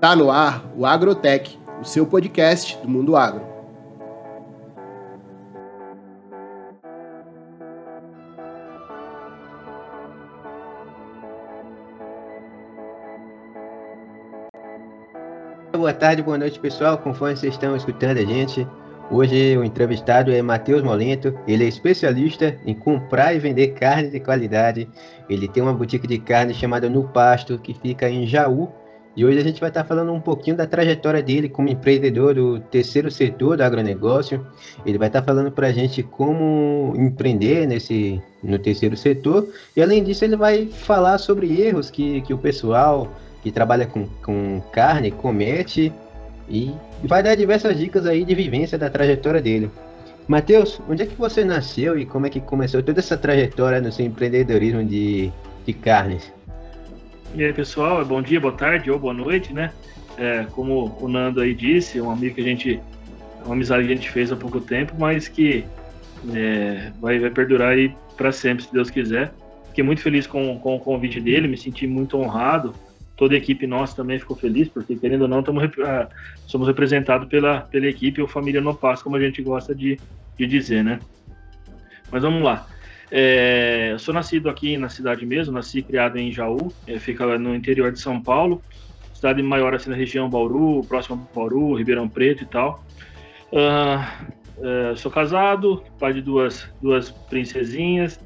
Tá no ar o Agrotech, o seu podcast do mundo agro. Boa tarde, boa noite, pessoal. Conforme vocês estão escutando a gente, hoje o entrevistado é Matheus Molento. Ele é especialista em comprar e vender carne de qualidade. Ele tem uma boutique de carne chamada No Pasto, que fica em Jaú, e hoje a gente vai estar falando um pouquinho da trajetória dele como empreendedor do terceiro setor do agronegócio. Ele vai estar falando para a gente como empreender nesse no terceiro setor. E além disso, ele vai falar sobre erros que, que o pessoal que trabalha com, com carne comete e vai dar diversas dicas aí de vivência da trajetória dele. Matheus, onde é que você nasceu e como é que começou toda essa trajetória no seu empreendedorismo de, de carnes? E aí, pessoal, bom dia, boa tarde ou boa noite, né? É, como o Nando aí disse, um amigo que a gente, uma amizade que a gente fez há pouco tempo, mas que é, vai, vai perdurar aí para sempre, se Deus quiser. Fiquei muito feliz com, com o convite dele, me senti muito honrado. Toda a equipe nossa também ficou feliz, porque querendo ou não, ah, somos representados pela, pela equipe ou família No Passo, como a gente gosta de, de dizer, né? Mas vamos lá. É, eu sou nascido aqui na cidade mesmo, nasci criado em Jaú, é, fica no interior de São Paulo, cidade maior assim na região Bauru, próximo a Bauru, Ribeirão Preto e tal. Uh, sou casado, pai de duas, duas princesinhas.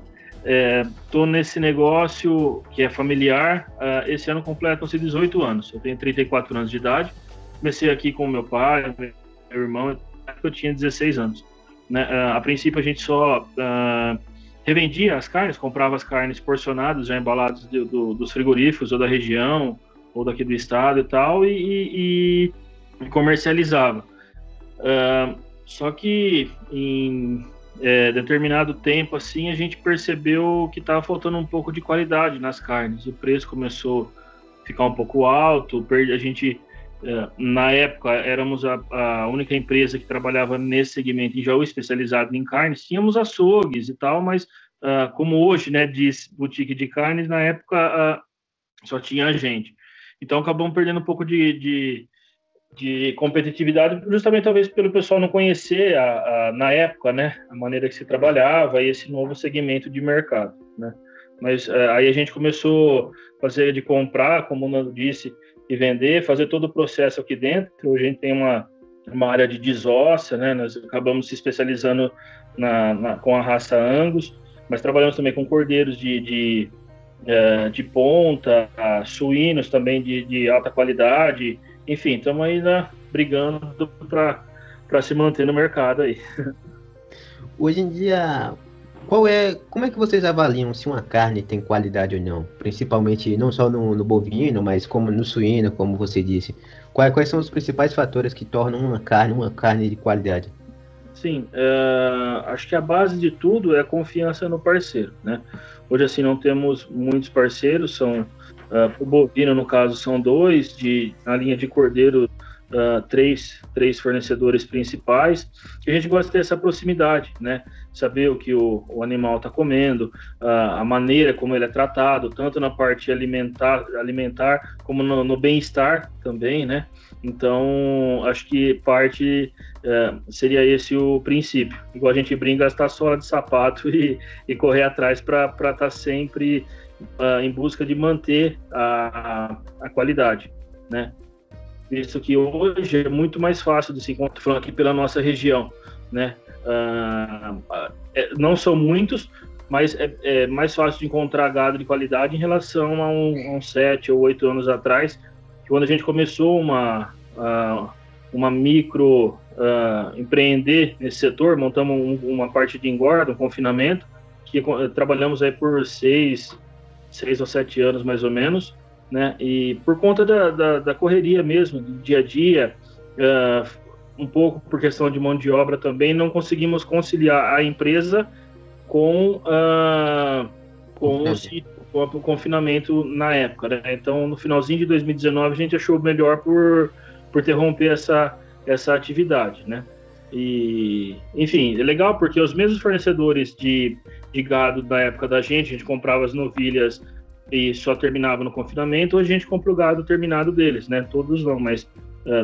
Estou é, nesse negócio que é familiar. Uh, esse ano completam-se 18 anos. Eu tenho 34 anos de idade. Comecei aqui com meu pai, meu irmão, eu tinha 16 anos. Né? Uh, a princípio a gente só revendia as carnes, comprava as carnes porcionadas, já embaladas do, do, dos frigoríficos ou da região, ou daqui do estado e tal, e, e comercializava. Uh, só que em é, determinado tempo, assim, a gente percebeu que estava faltando um pouco de qualidade nas carnes. O preço começou a ficar um pouco alto, a gente na época éramos a, a, única empresa que trabalhava nesse segmento em Jaú, especializado em carnes. Tínhamos açougues e tal, mas uh, como hoje, né, diz boutique de carnes, na época uh, só tinha a gente. Então acabamos perdendo um pouco de, de, de, competitividade, justamente talvez pelo pessoal não conhecer a, a, na época, né, a maneira que se trabalhava e esse novo segmento de mercado, né. Mas uh, aí a gente começou a fazer de comprar, como o Nando disse, e vender, fazer todo o processo aqui dentro. Hoje a gente tem uma, uma área de desossa, né? Nós acabamos se especializando na, na, com a raça Angus, mas trabalhamos também com cordeiros de, de, uh, de ponta, suínos também de, de alta qualidade. Enfim, estamos aí né, brigando para se manter no mercado aí. Hoje em dia, qual é, como é que vocês avaliam se uma carne tem qualidade ou não? Principalmente não só no, no bovino, mas como no suíno, como você disse. Quais, quais são os principais fatores que tornam uma carne uma carne de qualidade? Sim, uh, acho que a base de tudo é a confiança no parceiro, né? Hoje assim não temos muitos parceiros, são uh, o bovino no caso são dois, de na linha de cordeiro uh, três, três fornecedores principais. E a gente gosta de ter essa proximidade, né? Saber o que o, o animal está comendo, uh, a maneira como ele é tratado, tanto na parte alimentar, alimentar como no, no bem-estar também, né? Então, acho que parte uh, seria esse o princípio. Igual a gente brinca, gastar sola de sapato e, e correr atrás para estar tá sempre uh, em busca de manter a, a qualidade, né? visto que hoje é muito mais fácil de se encontrar aqui pela nossa região, né? Uh, não são muitos, mas é, é, mais fácil de encontrar gado de qualidade em relação a, um, uns sete ou oito anos atrás, quando a gente começou uma, uh, uma micro uh, empreender nesse setor, montamos um, uma parte de engorda, um confinamento, que trabalhamos aí por seis, seis ou sete anos mais ou menos, né? E por conta da, da, da correria mesmo, do dia a dia, uh, um pouco por questão de mão de obra também, não conseguimos conciliar a empresa com, uh, com, o, com o confinamento na época. Né? Então, no finalzinho de 2019, a gente achou melhor por, por interromper essa, essa atividade, né? E, enfim, é legal porque os mesmos fornecedores de, de gado da época da gente, a gente comprava as novilhas e só terminava no confinamento, hoje a gente compra o gado terminado deles, né? Todos vão, mas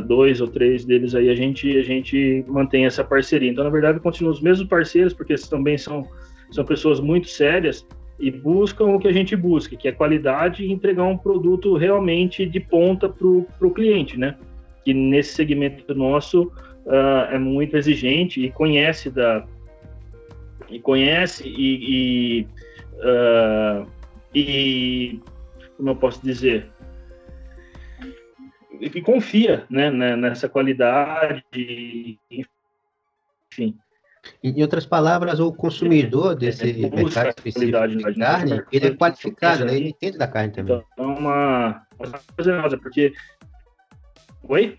dois ou três deles aí a gente, a gente mantém essa parceria. Então, na verdade, continuam os mesmos parceiros, porque eles também são, são pessoas muito sérias e buscam o que a gente busca, que é qualidade e entregar um produto realmente de ponta para o cliente, né? Que nesse segmento nosso uh, é muito exigente e conhece da e conhece e, e, uh, e como eu posso dizer e confia né, né nessa qualidade enfim em outras palavras, o consumidor desse é, mercado específico de carne, ele é qualificado, né? ele entende da carne também. Então, é uma coisa porque... Oi?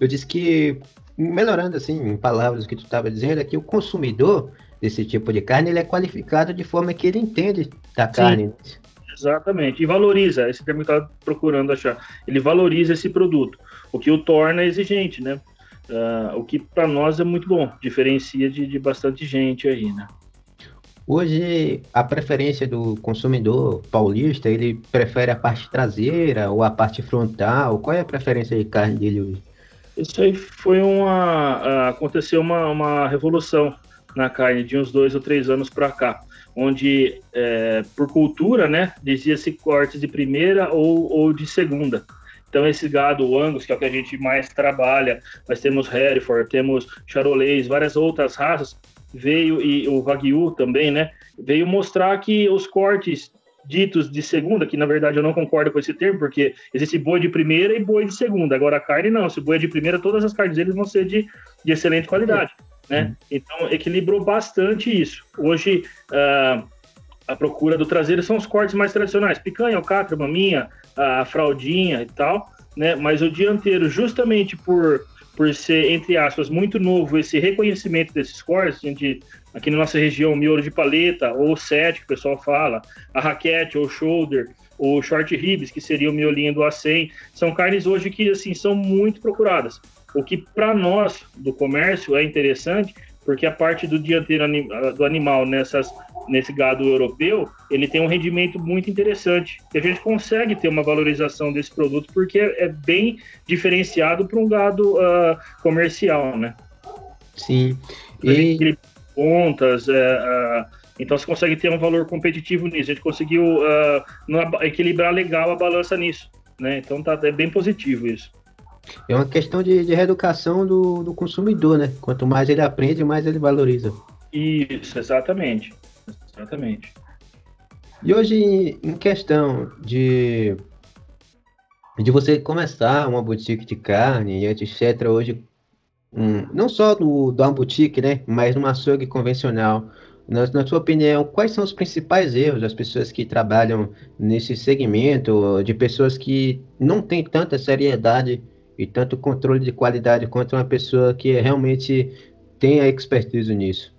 Eu disse que, melhorando assim, em palavras o que tu estava dizendo, é que o consumidor desse tipo de carne, ele é qualificado de forma que ele entende da Sim. carne. Exatamente, e valoriza, esse termo que está procurando achar, ele valoriza esse produto, o que o torna exigente, né? Uh, o que para nós é muito bom, diferencia de, de bastante gente aí, né? Hoje, a preferência do consumidor paulista, ele prefere a parte traseira ou a parte frontal? Qual é a preferência de carne dele hoje? Isso aí foi uma. Aconteceu uma, uma revolução na carne de uns dois ou três anos para cá, onde, é, por cultura, né, dizia-se cortes de primeira ou, ou de segunda. Então, esse gado, o Angus, que é o que a gente mais trabalha, nós temos Hereford, temos Charolais, várias outras raças, veio, e o Wagyu também, né? Veio mostrar que os cortes ditos de segunda, que na verdade eu não concordo com esse termo, porque existe boi de primeira e boi de segunda. Agora, a carne não. Se boi é de primeira, todas as carnes deles vão ser de, de excelente qualidade. Né? Então, equilibrou bastante isso. Hoje, uh, a procura do traseiro são os cortes mais tradicionais: picanha, alcatra, maminha, a fraldinha e tal, né? Mas o dianteiro, justamente por, por ser, entre aspas, muito novo, esse reconhecimento desses cortes, gente, aqui na nossa região, miolo de paleta, ou sete, que o pessoal fala, a raquete, ou shoulder, ou short ribs, que seria o miolinho do A100, são carnes hoje que, assim, são muito procuradas. O que, para nós, do comércio, é interessante, porque a parte do dianteiro do animal nessas nesse gado europeu, ele tem um rendimento muito interessante. E a gente consegue ter uma valorização desse produto porque é bem diferenciado para um gado uh, comercial, né? Sim. E... Pontas, uh, uh, então você consegue ter um valor competitivo nisso. A gente conseguiu uh, equilibrar legal a balança nisso, né? Então tá, é bem positivo isso. É uma questão de, de reeducação do, do consumidor, né? Quanto mais ele aprende, mais ele valoriza. Isso, exatamente. Exatamente. E hoje, em questão de, de você começar uma boutique de carne e etc., hoje, um, não só do, uma boutique, né, mas numa açougue convencional, na, na sua opinião, quais são os principais erros das pessoas que trabalham nesse segmento, de pessoas que não têm tanta seriedade e tanto controle de qualidade quanto uma pessoa que realmente tem a expertise nisso?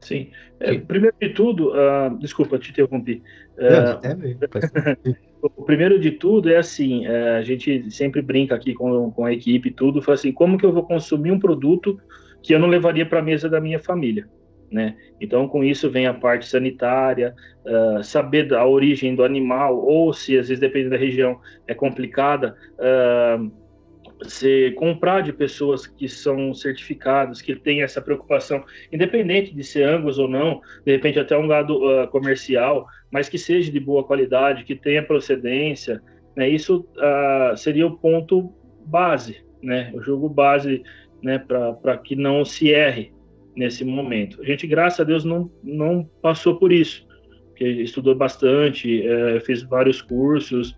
Sim. É, primeiro de tudo, uh, desculpa, te interrompi. Uh, o primeiro de tudo é assim, uh, a gente sempre brinca aqui com, com a equipe e tudo, fala assim, como que eu vou consumir um produto que eu não levaria para a mesa da minha família? Né? Então, com isso vem a parte sanitária, uh, saber a origem do animal, ou se às vezes depende da região é complicada, uh, você comprar de pessoas que são certificadas, que têm essa preocupação, independente de ser Angus ou não, de repente até um gado uh, comercial, mas que seja de boa qualidade, que tenha procedência, né? Isso uh, seria o ponto base, né? O jogo base, né? Para que não se erre nesse momento. A gente, graças a Deus, não, não passou por isso, porque estudou bastante, é, fez vários cursos,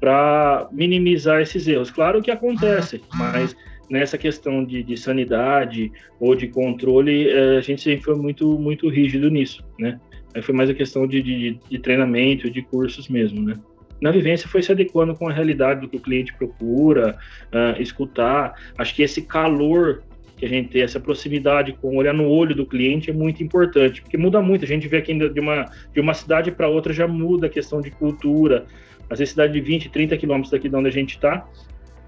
para minimizar esses erros. Claro que acontece, mas nessa questão de, de sanidade ou de controle, eh, a gente sempre foi muito, muito rígido nisso, né? Aí foi mais a questão de, de, de treinamento, de cursos mesmo, né? na vivência foi se adequando com a realidade do que o cliente procura, uh, escutar. Acho que esse calor que a gente tem, essa proximidade com olhar no olho do cliente é muito importante, porque muda muito. A gente vê aqui de uma, de uma cidade para outra já muda a questão de cultura, às vezes cidade de 20, 30 quilômetros daqui de onde a gente está,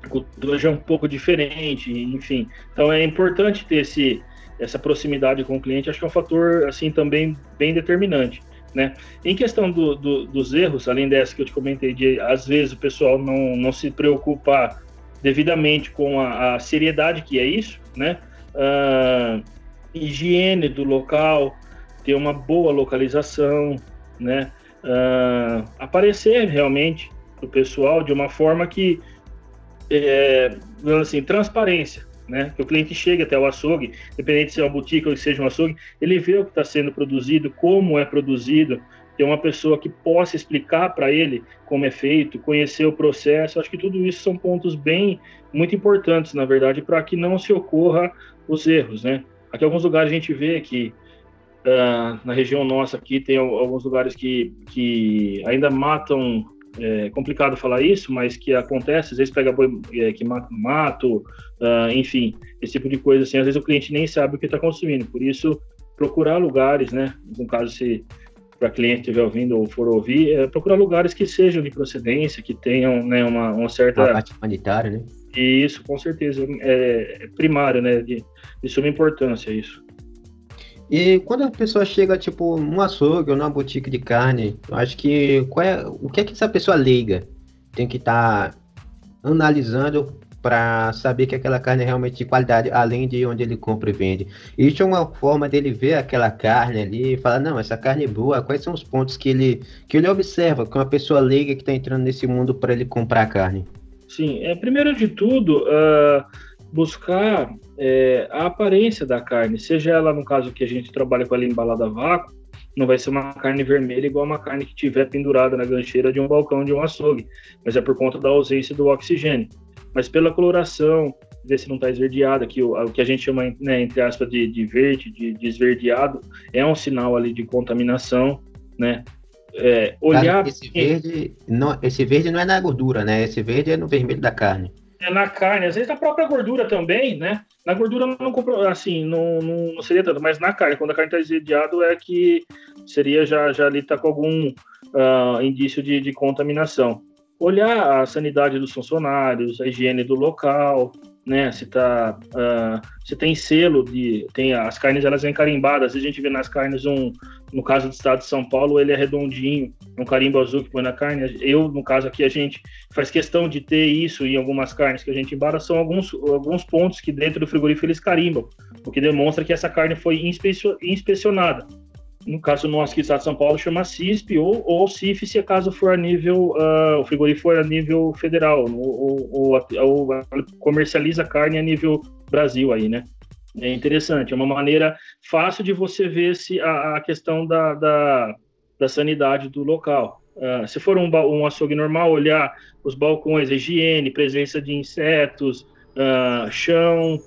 a cultura já é um pouco diferente, enfim. Então é importante ter esse, essa proximidade com o cliente, acho que é um fator assim também bem determinante. Né? Em questão do, do, dos erros, além dessa que eu te comentei, de às vezes o pessoal não, não se preocupar devidamente com a, a seriedade que é isso, né? Uh, higiene do local, ter uma boa localização, né? Uh, aparecer realmente o pessoal de uma forma que, é, assim, transparência, né? Que o cliente chegue até o açougue, independente se é uma boutique ou seja um açougue, ele vê o que está sendo produzido, como é produzido, ter uma pessoa que possa explicar para ele como é feito, conhecer o processo. Acho que tudo isso são pontos bem muito importantes, na verdade, para que não se ocorra os erros, né? Aqui alguns lugares a gente vê que uh, na região nossa aqui tem alguns lugares que, que ainda matam é complicado falar isso, mas que acontece, às vezes pega boi é, que mata mato, uh, enfim, esse tipo de coisa assim, às vezes o cliente nem sabe o que está consumindo, por isso procurar lugares, né, no caso se para cliente estiver ouvindo ou for ouvir, é procurar lugares que sejam de procedência, que tenham né, uma, uma certa... Uma parte humanitária, né? Isso, com certeza, é, é primário, né, de, de suma importância isso. E quando a pessoa chega, tipo, num açougue ou numa boutique de carne, eu acho que qual é, o que é que essa pessoa leiga tem que estar tá analisando para saber que aquela carne é realmente de qualidade, além de onde ele compra e vende. Isso é uma forma dele ver aquela carne ali e falar, não, essa carne é boa, quais são os pontos que ele, que ele observa com uma pessoa leiga que está entrando nesse mundo para ele comprar carne? Sim, é, primeiro de tudo, uh, buscar é, a aparência da carne, seja ela, no caso que a gente trabalha com ela embalada a vácuo, não vai ser uma carne vermelha igual uma carne que tiver pendurada na gancheira de um balcão de um açougue, mas é por conta da ausência do oxigênio. Mas pela coloração, ver se não está esverdeada, que o, o, que a gente chama, né, entre aspas, de, de verde, de, de, esverdeado, é um sinal ali de contaminação, né? É, olhar... Esse verde, não, esse verde não é na gordura, né? Esse verde é no vermelho da carne é na carne, às vezes na própria gordura também, né? Na gordura não assim, não, não, não, seria tanto, mas na carne, quando a carne está exediado é que seria já, já ali tá com algum uh, indício de, de contaminação. Olhar a sanidade dos funcionários, a higiene do local, né? Se tá, uh, se tem selo de, tem as carnes elas vêm carimbadas. A gente vê nas carnes um, no caso do estado de São Paulo, ele é redondinho, um carimbo azul que põe na carne. Eu, no caso aqui, a gente faz questão de ter isso em algumas carnes que a gente embara, são alguns, alguns pontos que dentro do frigorífico eles carimbam, o que demonstra que essa carne foi inspecionada no caso nosso aqui, Estado de São Paulo, chama CISP ou, ou CIF, se caso for a nível, uh, o frigorífico for a nível federal, ou, ou, ou, comercializa carne a nível Brasil aí, né? É interessante, é uma maneira fácil de você ver se a, a questão da, da, da, sanidade do local. Uh, se for um, um açougue normal, olhar os balcões, higiene, presença de insetos, uh, chão,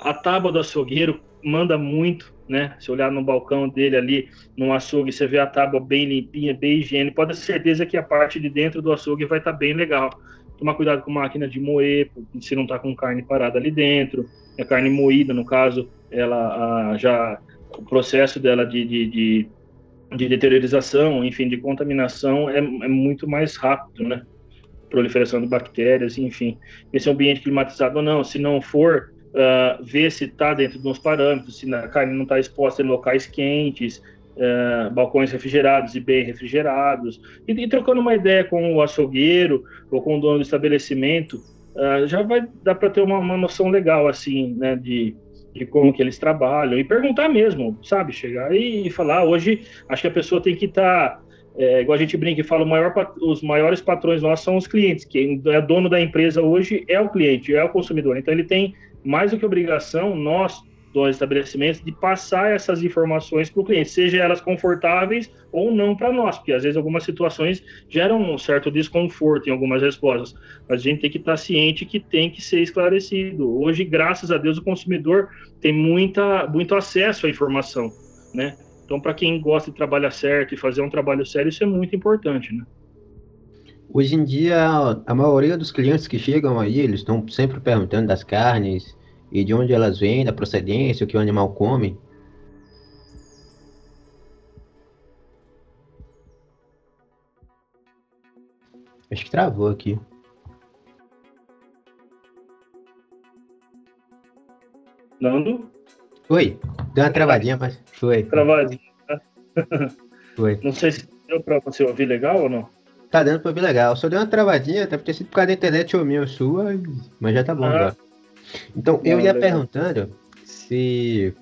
a tábua do açougueiro manda muito, né? Se olhar no balcão dele ali, no açougue, você vê a tábua bem limpinha, bem higiênica, pode ter certeza que a parte de dentro do açougue vai estar tá bem legal. Tomar cuidado com máquina de moer, se não está com carne parada ali dentro. A carne moída, no caso, ela já o processo dela de, de, de, de deteriorização, enfim, de contaminação é, é muito mais rápido, né? Proliferação de bactérias, enfim. Esse ambiente climatizado ou não, se não for, uh, ver se está dentro dos parâmetros, se a carne não está exposta em locais quentes, uh, balcões refrigerados e bem refrigerados, e, e, trocando uma ideia com o açougueiro ou com o dono do estabelecimento, uh, já vai dar para ter uma, uma, noção legal, assim, né, de, de como que eles trabalham, e perguntar mesmo, sabe, chegar e falar, hoje, acho que a pessoa tem que estar... Tá, é, igual a gente brinca e fala, maior, os maiores patrões nossos são os clientes. Quem é dono da empresa hoje é o cliente, é o consumidor. Então ele tem mais do que obrigação, nós, dos estabelecimentos, de passar essas informações para o cliente, seja elas confortáveis ou não para nós, porque às vezes algumas situações geram um certo desconforto em algumas respostas, mas a gente tem que estar ciente que tem que ser esclarecido. Hoje, graças a Deus, o consumidor tem muita, muito acesso à informação, né? Então, para quem gosta de trabalhar certo e fazer um trabalho sério, isso é muito importante, né? Hoje em dia, a maioria dos clientes que chegam aí, eles estão sempre perguntando das carnes e de onde elas vêm, da procedência, o que o animal come. Acho que travou aqui. Nando? Foi. Deu uma travadinha, mas foi. Travadinha. Foi. Não sei se deu para você ouvir legal ou não. Tá dando pra ouvir legal. Só deu uma travadinha, deve ter sido por causa da internet ou minha sua, mas já tá bom ah. agora. Então, eu ia perguntando se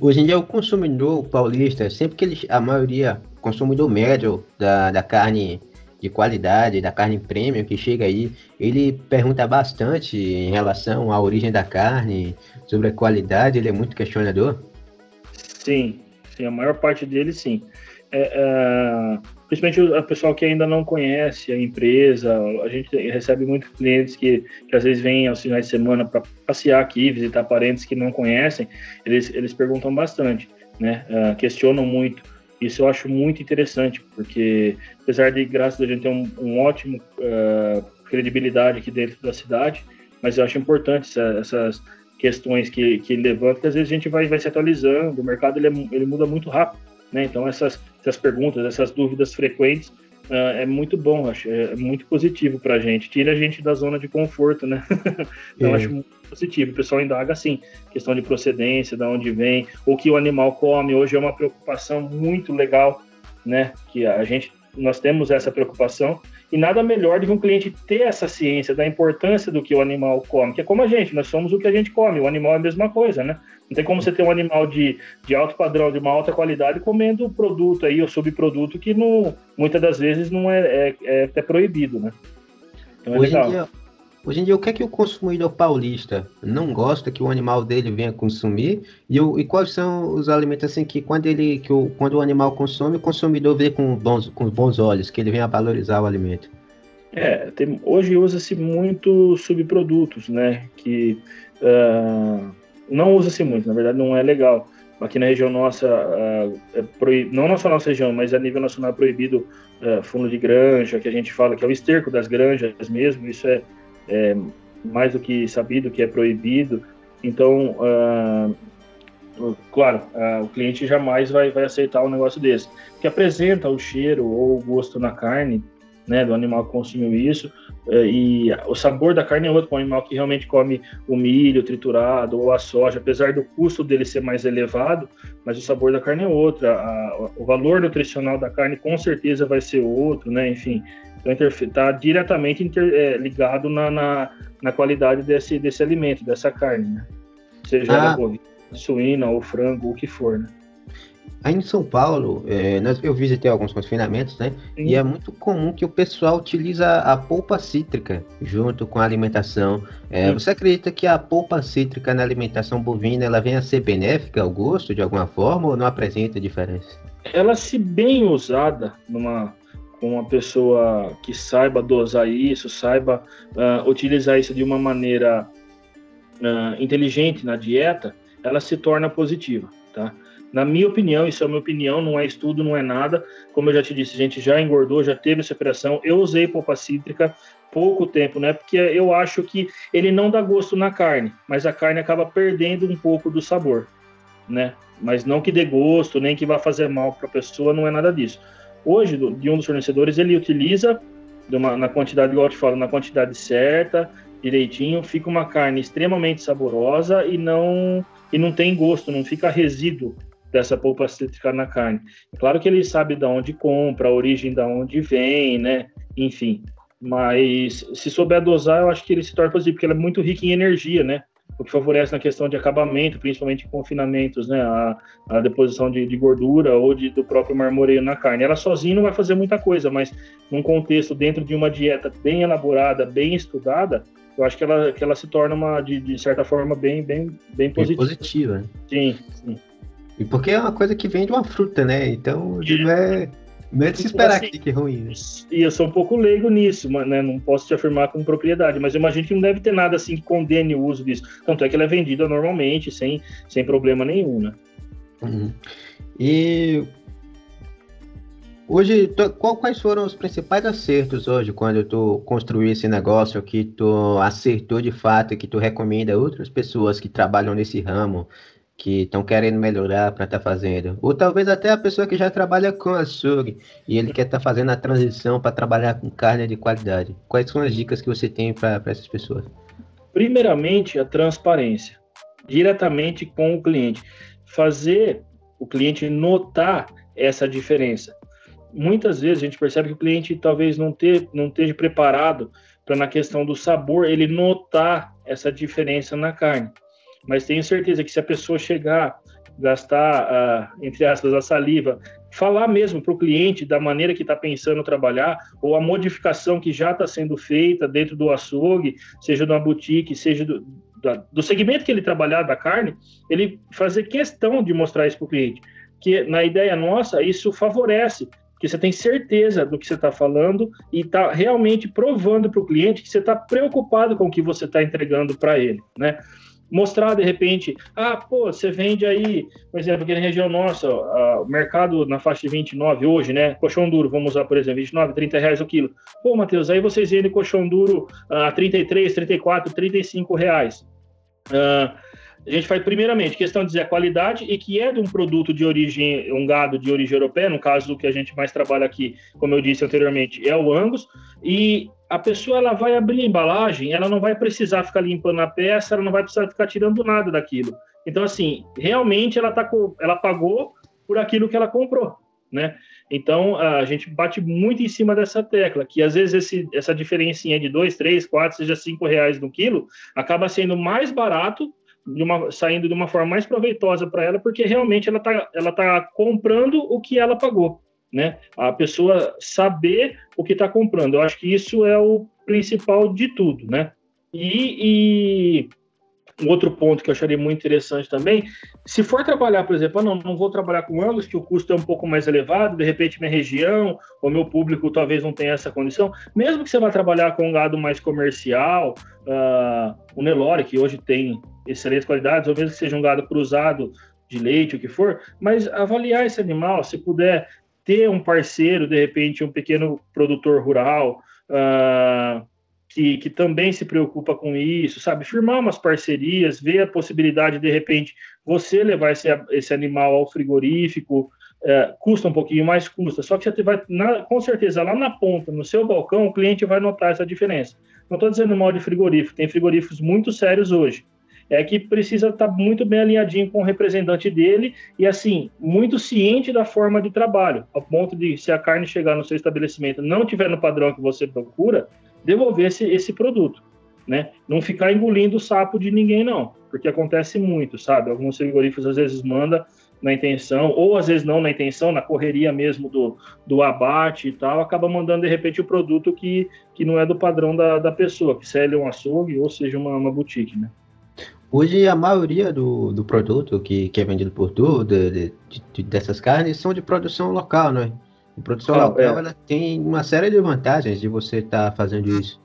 hoje em dia o consumidor paulista, sempre que ele, a maioria, consumidor médio da, da carne de qualidade, da carne premium que chega aí, ele pergunta bastante em relação à origem da carne, sobre a qualidade, ele é muito questionador? Sim, sim, a maior parte dele sim. É, é, principalmente o pessoal que ainda não conhece a empresa, a gente recebe muitos clientes que, que às vezes vêm aos finais de semana para passear aqui, visitar parentes que não conhecem, eles, eles perguntam bastante, né? Uh, questionam muito. Isso eu acho muito interessante, porque apesar de, graças a gente ter um, um ótimo uh, credibilidade aqui dentro da cidade, mas eu acho importante essa, essas questões que, que ele levanta, que às vezes a gente vai, vai se atualizando, o mercado ele, é, ele muda muito rápido, né? Então essas, essas perguntas, essas dúvidas frequentes, uh, é muito bom, acho, é muito positivo para a gente, tira a gente da zona de conforto, né? então é. acho muito positivo. O pessoal indaga assim, questão de procedência, de onde vem, o que o animal come. Hoje é uma preocupação muito legal, né? Que a gente nós temos essa preocupação e nada melhor do que um cliente ter essa ciência da importância do que o animal come, que é como a gente, nós somos o que a gente come, o animal é a mesma coisa, né? Não tem como você ter um animal de, de alto padrão, de uma alta qualidade, comendo produto aí, ou subproduto que não, muitas das vezes não é, é, é até proibido, né? Então é Hoje legal. Em dia, Hoje em dia, o que é que o consumidor paulista não gosta que o animal dele venha consumir? E, o, e quais são os alimentos assim que quando ele que o, quando o animal consome, o consumidor vê com bons, com bons olhos, que ele venha valorizar o alimento? É, tem, hoje usa-se muito subprodutos, né? Que uh, não usa-se muito, na verdade não é legal. Aqui na região nossa, uh, é proib... não na nossa região, mas a nível nacional é proibido uh, fundo de granja, que a gente fala que é o esterco das granjas mesmo, isso é é mais do que sabido que é proibido. Então, uh, claro, o cliente jamais vai, vai aceitar um negócio desse, que apresenta o cheiro ou o gosto na carne, né, do animal que consumiu isso, uh, e o sabor da carne é outro para um animal que realmente come o milho triturado ou a soja, apesar do custo dele ser mais elevado, mas o sabor da carne é outro, a, o valor nutricional da carne com certeza vai ser outro, né, enfim, então, está diretamente inter, é, ligado na, na, na, qualidade desse, desse alimento, dessa carne, né? Seja ah. bovina, suína ou frango, o que for, né? Aí em São Paulo, é, nós, eu visitei alguns confinamentos, né? Sim. E é muito comum que o pessoal utiliza a polpa cítrica junto com a alimentação. É, você acredita que a polpa cítrica na alimentação bovina ela vem a ser benéfica ao gosto de alguma forma ou não apresenta diferença? Ela, se bem usada numa com uma pessoa que saiba dosar isso, saiba uh, utilizar isso de uma maneira uh, inteligente na dieta, ela se torna positiva, tá? Na minha opinião, isso é a minha opinião, não é estudo, não é nada. Como eu já te disse, a gente já engordou, já teve essa pressão. Eu usei polpa cítrica pouco tempo, né? Porque eu acho que ele não dá gosto na carne, mas a carne acaba perdendo um pouco do sabor, né? Mas não que dê gosto, nem que vá fazer mal para a pessoa, não é nada disso hoje de um dos fornecedores ele utiliza uma, na quantidade, igual eu te falo, na quantidade certa, direitinho, fica uma carne extremamente saborosa e não e não tem gosto, não fica resíduo dessa polpa cítrica na carne. Claro que ele sabe de onde compra, a origem de onde vem, né? Enfim, mas se souber dosar, eu acho que ele se torna positivo, porque ele é muito rico em energia, né? o que favorece na questão de acabamento, principalmente em confinamentos, né, a, a deposição de, de, gordura ou de, do próprio marmoreio na carne. Ela sozinha não vai fazer muita coisa, mas num contexto dentro de uma dieta bem elaborada, bem estudada, eu acho que ela, que ela se torna uma, de, de certa forma, bem, bem, bem positiva. Bem positiva. Né? Sim, sim. E porque é uma coisa que vem de uma fruta, né? Então, não é não é de se esperar assim, que é ruim. Né? E eu sou um pouco leigo nisso, né? Não posso te afirmar com propriedade, mas eu imagino que não deve ter nada assim que condene o uso disso. Tanto é que ela é vendida normalmente, sem, sem problema nenhum, né? Uhum. E hoje, qual, quais foram os principais acertos hoje quando tu construiu esse negócio que tu acertou de fato e que tu recomenda a outras pessoas que trabalham nesse ramo que estão querendo melhorar para estar tá fazendo. Ou talvez até a pessoa que já trabalha com açougue e ele quer estar tá fazendo a transição para trabalhar com carne de qualidade. Quais são as dicas que você tem para essas pessoas? Primeiramente, a transparência, diretamente com o cliente. Fazer o cliente notar essa diferença? Muitas vezes a gente percebe que o cliente talvez não, ter, não esteja preparado para, na questão do sabor, ele notar essa diferença na carne. Mas tenho certeza que se a pessoa chegar, gastar, uh, entre aspas, a saliva, falar mesmo para o cliente da maneira que está pensando trabalhar, ou a modificação que já está sendo feita dentro do açougue, seja uma boutique, seja do, do segmento que ele trabalhar da carne, ele fazer questão de mostrar isso para o cliente. Que na ideia nossa, isso favorece, que você tem certeza do que você está falando e está realmente provando para o cliente que você está preocupado com o que você está entregando para ele, né? Mostrar de repente, ah, pô, você vende aí, por exemplo, aqui na região nossa, o mercado na faixa de 29 hoje, né? Colchão duro, vamos usar, por exemplo, 29, 30 reais o quilo. Pô, Matheus, aí vocês vendem colchão duro a 33, 34, 35 reais. Uh, a gente faz primeiramente questão de dizer a qualidade e que é de um produto de origem, um gado de origem europeia, no caso do que a gente mais trabalha aqui, como eu disse anteriormente, é o Angus, e a pessoa ela vai abrir a embalagem, ela não vai precisar ficar limpando a peça, ela não vai precisar ficar tirando nada daquilo. Então, assim, realmente ela, tá, ela pagou por aquilo que ela comprou, né? Então, a gente bate muito em cima dessa tecla, que às vezes esse, essa diferencinha de 2, 3, 4, seja 5 reais no quilo, acaba sendo mais barato, de uma, saindo de uma forma mais proveitosa para ela, porque realmente ela está ela tá comprando o que ela pagou né? A pessoa saber o que está comprando. Eu acho que isso é o principal de tudo, né? E, e, um outro ponto que eu acharia muito interessante também, se for trabalhar, por exemplo, ah, não, não vou trabalhar com ângulos, que o custo é um pouco mais elevado, de repente minha região ou meu público talvez não tenha essa condição, mesmo que você vá trabalhar com um gado mais comercial, uh, o Nelore, que hoje tem excelentes qualidades, ou mesmo que seja um gado cruzado de leite, o que for, mas avaliar esse animal, se puder ter um parceiro, de repente, um pequeno produtor rural uh, que, que também se preocupa com isso, sabe? Firmar umas parcerias, ver a possibilidade, de repente, você levar esse, esse animal ao frigorífico, uh, custa um pouquinho mais, custa. Só que você vai, na, com certeza, lá na ponta, no seu balcão, o cliente vai notar essa diferença. Não estou dizendo mal de frigorífico, tem frigoríficos muito sérios hoje é que precisa estar tá muito bem alinhadinho com o representante dele e, assim, muito ciente da forma de trabalho, ao ponto de, se a carne chegar no seu estabelecimento não tiver no padrão que você procura, devolver esse, esse produto, né? Não ficar engolindo o sapo de ninguém, não, porque acontece muito, sabe? Alguns frigoríficos às vezes mandam na intenção, ou às vezes não na intenção, na correria mesmo do, do abate e tal, acaba mandando de repente o produto que, que não é do padrão da, da pessoa, que seja um açougue ou seja uma, uma boutique, né? Hoje a maioria do, do produto que, que é vendido por tu, de, de, dessas carnes, são de produção local, né? A produção ah, local é. tem uma série de vantagens de você estar tá fazendo isso.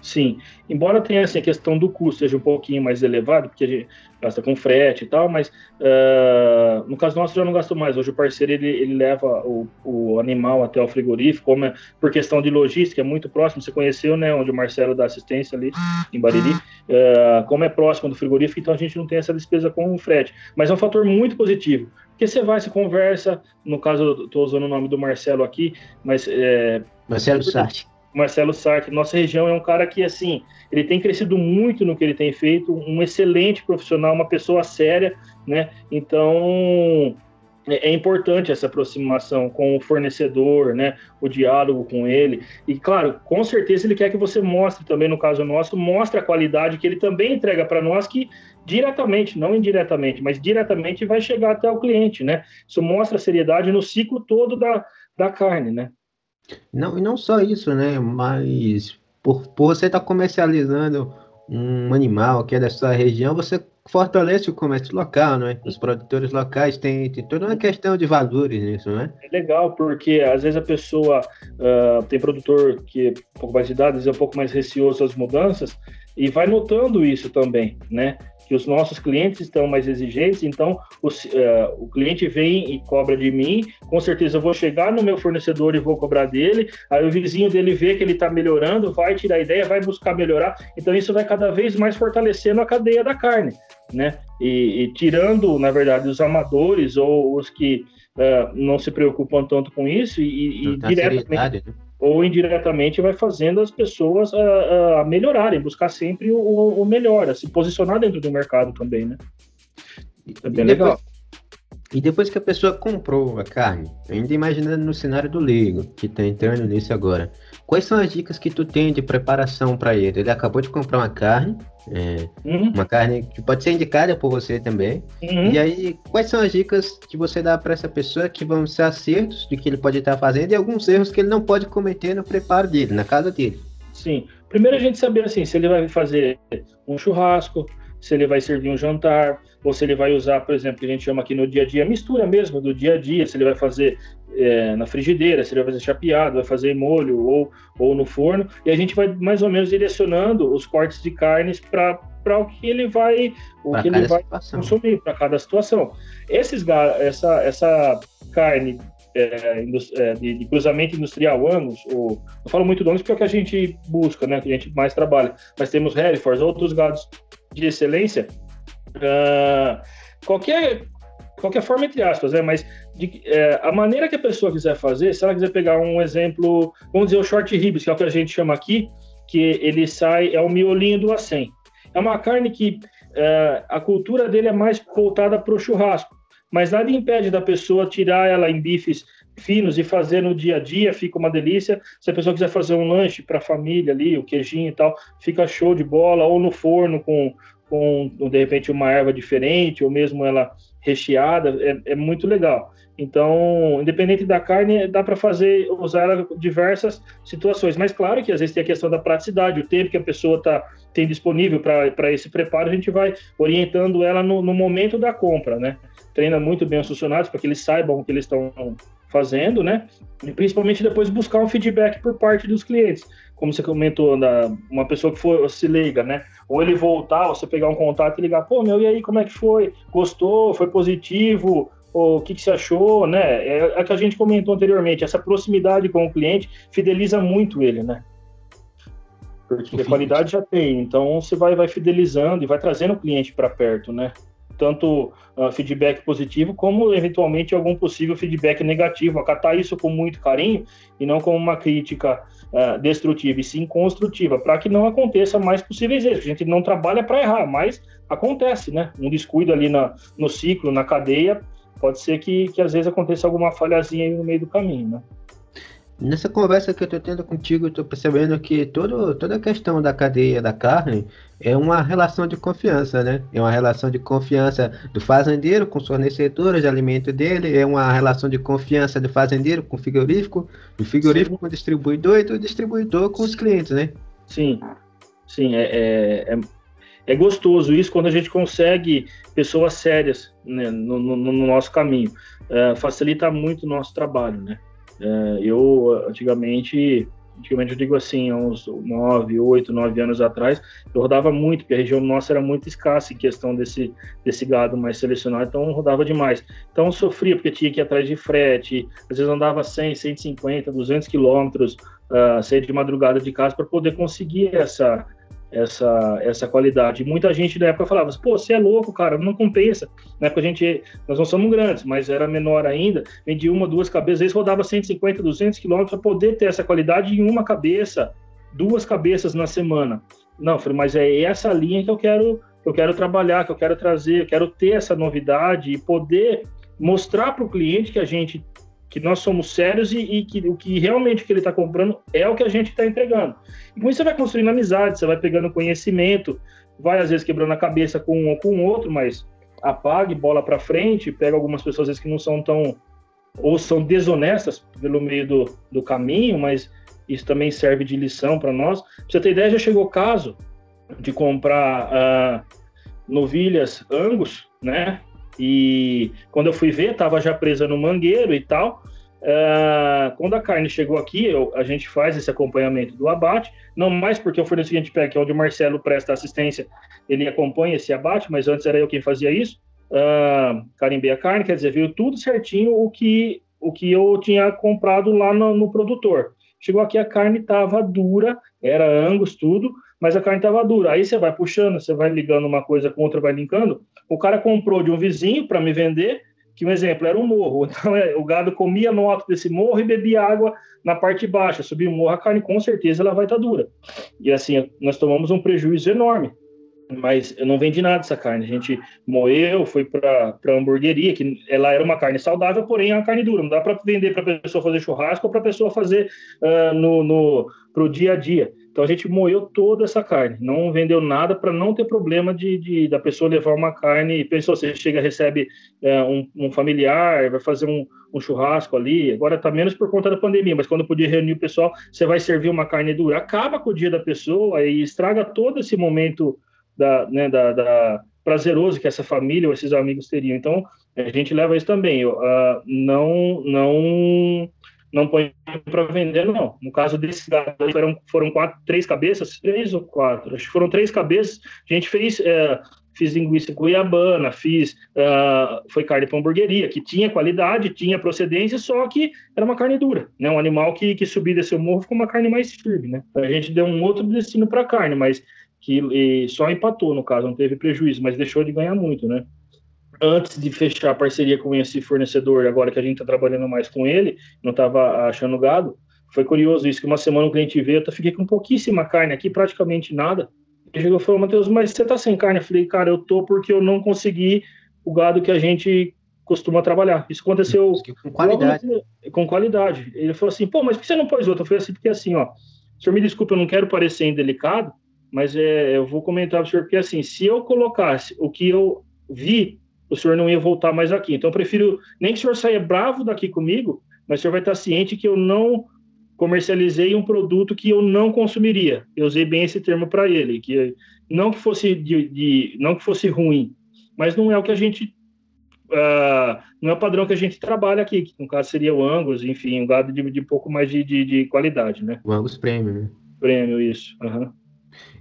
Sim, embora tenha assim, a questão do custo seja um pouquinho mais elevado, porque a gente gasta com frete e tal, mas uh, no caso nosso já não gasto mais. Hoje o parceiro ele, ele leva o, o animal até o frigorífico, como é, por questão de logística, é muito próximo. Você conheceu, né, onde o Marcelo dá assistência ali em Bariri, uh, como é próximo do frigorífico, então a gente não tem essa despesa com o frete. Mas é um fator muito positivo, porque você vai, se conversa, no caso, estou usando o nome do Marcelo aqui, mas. É, Marcelo Sartre Marcelo Sartre. Nossa região é um cara que, assim, ele tem crescido muito no que ele tem feito, um excelente profissional, uma pessoa séria, né? Então, é, é importante essa aproximação com o fornecedor, né? O diálogo com ele. E, claro, com certeza ele quer que você mostre também, no caso nosso, mostre a qualidade que ele também entrega para nós, que diretamente, não indiretamente, mas diretamente vai chegar até o cliente, né? Isso mostra a seriedade no ciclo todo da, da carne, né? Não, e não só isso, né? Mas por, por você estar tá comercializando um animal que é da sua região, você fortalece o comércio local, não é? Os produtores locais têm, têm toda uma questão de valores nisso, não é? É legal, porque às vezes a pessoa uh, tem produtor que é um pouco mais de idade, é um pouco mais receoso às mudanças, e vai notando isso também, né? Que os nossos clientes estão mais exigentes, então o, uh, o cliente vem e cobra de mim, com certeza eu vou chegar no meu fornecedor e vou cobrar dele, aí o vizinho dele vê que ele está melhorando, vai tirar ideia, vai buscar melhorar, então isso vai cada vez mais fortalecendo a cadeia da carne, né? E, e tirando, na verdade, os amadores ou os que uh, não se preocupam tanto com isso e, e diretamente... Né? Ou indiretamente vai fazendo as pessoas a, a melhorarem, buscar sempre o, o, melhor, a se posicionar dentro do mercado também, né? É bem legal. E depois que a pessoa comprou a carne, ainda imaginando no cenário do leigo, que está entrando nisso agora, quais são as dicas que tu tem de preparação para ele? Ele acabou de comprar uma carne, é, uhum. uma carne que pode ser indicada por você também. Uhum. E aí, quais são as dicas que você dá para essa pessoa que vão ser acertos de que ele pode estar fazendo e alguns erros que ele não pode cometer no preparo dele, na casa dele? Sim. Primeiro a gente saber assim, se ele vai fazer um churrasco, se ele vai servir um jantar, ou se ele vai usar, por exemplo, que a gente chama aqui no dia a dia, mistura mesmo do dia a dia, se ele vai fazer é, na frigideira, se ele vai fazer chapeado, vai fazer molho ou, ou no forno, e a gente vai mais ou menos direcionando os cortes de carnes para para o que ele vai o pra que ele vai situação. consumir para cada situação. Esses essa essa carne é, é, de, de, cruzamento industrial Angus, ou, não falo muito do Angus porque é o que a gente busca, né, que a gente mais trabalha, mas temos Herefords, outros gados de excelência, uh, qualquer, qualquer forma, entre aspas, né? Mas de, é, a maneira que a pessoa quiser fazer, se ela quiser pegar um exemplo, vamos dizer o short ribs, que é o que a gente chama aqui, que ele sai, é o miolinho do acém. É uma carne que é, a cultura dele é mais voltada para o churrasco, mas nada impede da pessoa tirar ela em bifes finos e fazer no dia a dia, fica uma delícia. Se a pessoa quiser fazer um lanche para a família ali, o queijinho e tal, fica show de bola, ou no forno com com de repente uma erva diferente ou mesmo ela recheada é, é muito legal. Então, independente da carne, dá para fazer usar ela em diversas situações. Mas claro que às vezes tem a questão da praticidade, o tempo que a pessoa tá tem disponível para esse preparo, a gente vai orientando ela no, no momento da compra, né? Treina muito bem os funcionários para que eles saibam o que eles estão fazendo, né? E principalmente depois buscar um feedback por parte dos clientes como você comentou, uma pessoa que for, se liga, né? Ou ele voltar, você pegar um contato e ligar, pô, meu, e aí, como é que foi? Gostou? Foi positivo? o que, que você achou, né? É, é que a gente comentou anteriormente, essa proximidade com o cliente fideliza muito ele, né? Porque a qualidade já tem, então você vai, vai fidelizando e vai trazendo o cliente para perto, né? Tanto uh, feedback positivo, como eventualmente algum possível feedback negativo. Acatar isso com muito carinho e não como uma crítica uh, destrutiva, e sim construtiva, para que não aconteça mais possíveis erros. A gente não trabalha para errar, mas acontece, né? Um descuido ali na, no ciclo, na cadeia, pode ser que, que às vezes aconteça alguma falhazinha aí no meio do caminho, né? Nessa conversa que eu estou tendo contigo, eu estou percebendo que todo, toda a questão da cadeia da carne é uma relação de confiança, né? É uma relação de confiança do fazendeiro com os fornecedores de alimento dele, é uma relação de confiança do fazendeiro com o frigorífico, do frigorífico sim. com o distribuidor e do distribuidor com os clientes, né? Sim, sim, é, é, é, é gostoso isso quando a gente consegue pessoas sérias né, no, no, no nosso caminho. É, facilita muito o nosso trabalho, né? É, eu, antigamente, antigamente eu digo assim, uns 9, 8, 9 anos atrás, eu rodava muito, porque a região nossa era muito escassa em questão desse, desse gado mais selecionado, então eu rodava demais. Então eu sofria, porque tinha que ir atrás de frete, às vezes andava 100, 150, 200 quilômetros, uh, sair de madrugada de casa para poder conseguir essa, essa, essa qualidade. Muita gente da época falava, pô, você é louco, cara, não compensa. Na época a gente, nós não somos grandes, mas era menor ainda, vendia uma, duas cabeças, às vezes rodava 150, 200 quilômetros para poder ter essa qualidade em uma cabeça, duas cabeças na semana. Não, falei, mas é essa linha que eu quero, que eu quero trabalhar, que eu quero trazer, eu quero ter essa novidade e poder mostrar para o cliente que a gente que nós somos sérios e, e que o que realmente que ele está comprando é o que a gente está entregando. E com isso você vai construindo amizade, você vai pegando conhecimento, vai às vezes quebrando a cabeça com um ou com outro, mas apague, bola para frente, pega algumas pessoas às vezes que não são tão ou são desonestas pelo meio do, do caminho, mas isso também serve de lição para nós. Pra você ter ideia, já chegou o caso de comprar uh, novilhas Angus, né? E quando eu fui ver, estava já presa no mangueiro e tal. Uh, quando a carne chegou aqui, eu, a gente faz esse acompanhamento do abate, não mais porque o fornecedor de pé, que é onde o Marcelo presta assistência, ele acompanha esse abate, mas antes era eu quem fazia isso. Uh, carimbei a carne, quer dizer, viu tudo certinho o que, o que eu tinha comprado lá no, no produtor. Chegou aqui, a carne estava dura, era angus, tudo, mas a carne estava dura. Aí você vai puxando, você vai ligando uma coisa com outra, vai linkando. O cara comprou de um vizinho para me vender, que um exemplo era um morro. Então, é, o gado comia no alto desse morro e bebia água na parte baixa. Subir o morro, a carne com certeza ela vai estar tá dura. E assim, nós tomamos um prejuízo enorme mas eu não vendi nada dessa carne. A gente moeu, foi para a hamburgueria, que ela era uma carne saudável, porém é uma carne dura. Não dá para vender para a pessoa fazer churrasco ou para a pessoa fazer uh, no, no para o dia a dia. Então a gente moeu toda essa carne, não vendeu nada para não ter problema de, de, da pessoa levar uma carne. Pensou, você chega, recebe uh, um, um, familiar, vai fazer um, um churrasco ali. Agora está menos por conta da pandemia, mas quando podia reunir o pessoal, você vai servir uma carne dura. Acaba com o dia da pessoa e estraga todo esse momento da, né, da, da, prazeroso que essa família ou esses amigos teriam. Então, a gente leva isso também. Uh, não, não, não põe para vender, não. No caso desse gado, foram, foram quatro, três cabeças, três ou quatro, acho que foram três cabeças. A gente fez, uh, fiz linguiça cuiabana, fiz, uh, foi carne para hamburgueria, que tinha qualidade, tinha procedência, só que era uma carne dura, né? Um animal que, que subia desse morro ficou uma carne mais firme, né? A gente deu um outro destino para a carne, mas que só empatou, no caso, não teve prejuízo, mas deixou de ganhar muito, né? Antes de fechar a parceria com esse fornecedor, agora que a gente está trabalhando mais com ele, não estava achando gado, foi curioso isso, que uma semana o cliente veio, eu fiquei com pouquíssima carne aqui, praticamente nada. Ele chegou e falou, Matheus, mas você está sem carne? Eu falei, cara, eu tô porque eu não consegui o gado que a gente costuma trabalhar. Isso aconteceu com qualidade. com qualidade. Ele falou assim, pô, mas por que você não pôs outro? Eu falei assim, porque assim, ó, senhor me desculpe, eu não quero parecer indelicado, mas é, eu vou comentar para o senhor, porque assim, se eu colocasse o que eu vi, o senhor não ia voltar mais aqui. Então, eu prefiro nem que o senhor saia bravo daqui comigo, mas o senhor vai estar ciente que eu não comercializei um produto que eu não consumiria. Eu usei bem esse termo para ele, que não que fosse de, de, não que fosse ruim, mas não é o que a gente uh, não é o padrão que a gente trabalha aqui, que no caso seria o Angus, enfim, um gado de, de pouco mais de, de, de, qualidade, né? O Angus Premium, né? Prêmio, isso. Uhum.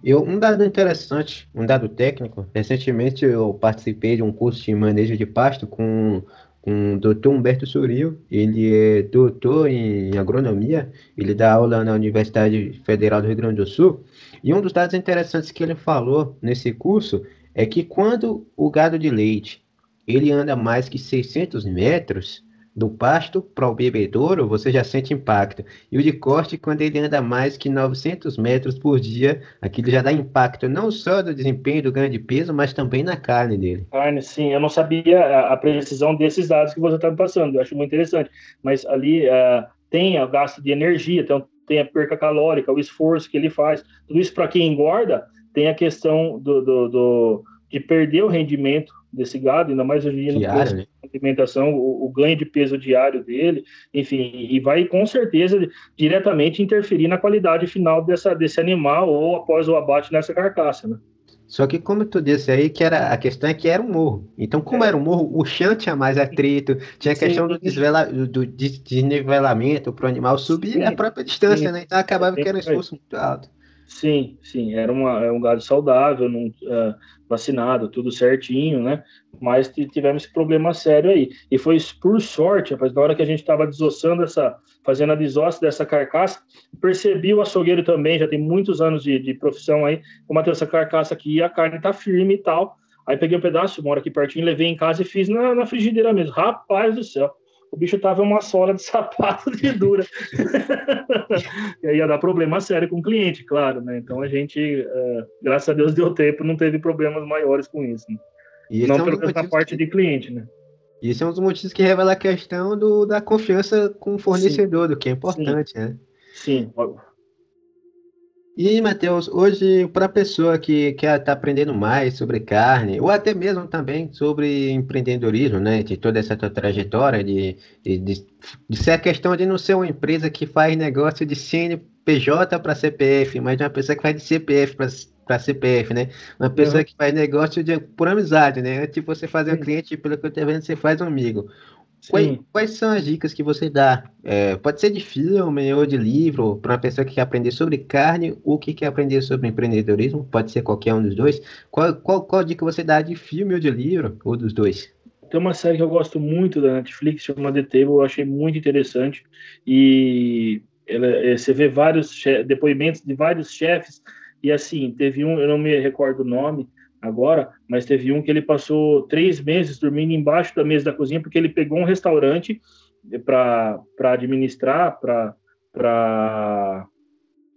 Eu, um dado interessante, um dado técnico, recentemente eu participei de um curso de manejo de pasto com, com o Dr. Humberto Suril, ele é doutor em agronomia, ele dá aula na Universidade Federal do Rio Grande do Sul, e um dos dados interessantes que ele falou nesse curso é que quando o gado de leite ele anda mais que 600 metros, do pasto para o bebedouro, você já sente impacto. E o de corte, quando ele anda mais que 900 metros por dia, aquilo já dá impacto não só do desempenho do ganho de peso, mas também na carne dele. Carne, sim. Eu não sabia a, precisão desses dados que você está passando. Eu acho muito interessante. Mas ali uh, tem o gasto de energia, então tem a perca calórica, o esforço que ele faz. Tudo isso para quem engorda, tem a questão do, do, do de perder o rendimento desse gado, ainda mais hoje em dia né? alimentação, o, o, ganho de peso diário dele, enfim, e vai com certeza diretamente interferir na qualidade final dessa, desse animal ou após o abate nessa carcaça, né? Só que como tu disse aí, que era a questão é que era um morro. Então, como é. era um morro, o chão tinha mais atrito, tinha a questão do, desvela, do desnivelamento para o animal subir Sim. a própria distância, Sim. né? Então acabava que era um esforço muito alto. Sim, sim, era uma, é um gado saudável, não, uh, vacinado, tudo certinho, né? Mas tivemos esse problema sério aí. E foi por sorte, rapaz, na hora que a gente estava desossando essa, fazendo a desossa dessa carcaça, percebi o açougueiro também, já tem muitos anos de, de profissão aí, como ter essa carcaça aqui, a carne tá firme e tal. Aí peguei um pedaço, moro aqui pertinho, levei em casa e fiz na, na frigideira mesmo. Rapaz do céu o bicho tava uma sola de sapato de dura. e aí ia dar problema sério com o cliente, claro, né? Então a gente, uh, graças a Deus, deu tempo, não teve problemas maiores com isso. Né? não é pela um parte que... de cliente, né? Isso é um dos motivos que revela a questão do, da confiança com o fornecedor, Sim. do que é importante, Sim. né? Sim, e, Matheus, hoje, para a pessoa que quer estar tá aprendendo mais sobre carne, ou até mesmo também sobre empreendedorismo, né, de toda essa tua trajetória, de, de, de, de ser a questão de não ser uma empresa que faz negócio de CNPJ para CPF, mas de uma pessoa que faz de CPF para CPF, né? Uma pessoa uhum. que faz negócio de, por amizade, né? Tipo, você fazer um cliente, pelo que eu estou vendo, você faz um amigo. Quais, quais, são as dicas que você dá? É, pode ser de filme ou de livro, para uma pessoa que quer aprender sobre carne ou que quer aprender sobre empreendedorismo, pode ser qualquer um dos dois. Qual, qual, qual dica você dá de filme ou de livro, ou dos dois? Tem uma série que eu gosto muito da Netflix, chama The Table, eu achei muito interessante. E ela, é, você vê vários depoimentos de vários chefes, e assim, teve um, eu não me recordo o nome, agora, mas teve um que ele passou três meses dormindo embaixo da mesa da cozinha porque ele pegou um restaurante para administrar, para